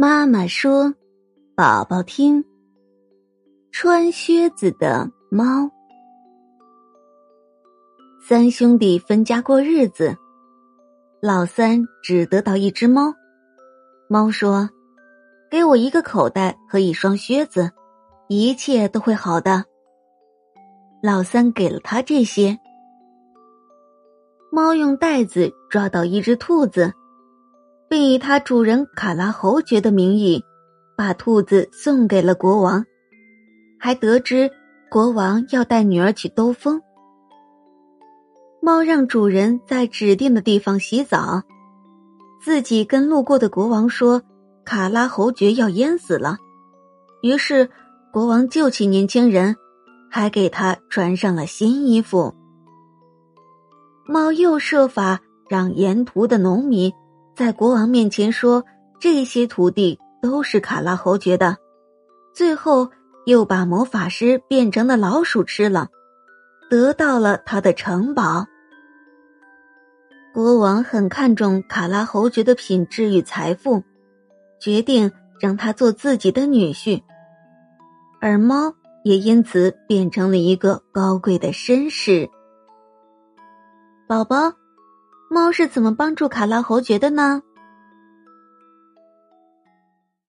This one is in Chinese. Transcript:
妈妈说：“宝宝听，穿靴子的猫。三兄弟分家过日子，老三只得到一只猫。猫说：‘给我一个口袋和一双靴子，一切都会好的。’老三给了他这些。猫用袋子抓到一只兔子。”并以他主人卡拉侯爵的名义，把兔子送给了国王，还得知国王要带女儿去兜风。猫让主人在指定的地方洗澡，自己跟路过的国王说：“卡拉侯爵要淹死了。”于是国王救起年轻人，还给他穿上了新衣服。猫又设法让沿途的农民。在国王面前说这些土地都是卡拉侯爵的，最后又把魔法师变成了老鼠吃了，得到了他的城堡。国王很看重卡拉侯爵的品质与财富，决定让他做自己的女婿，而猫也因此变成了一个高贵的绅士。宝宝。猫是怎么帮助卡拉侯爵的呢？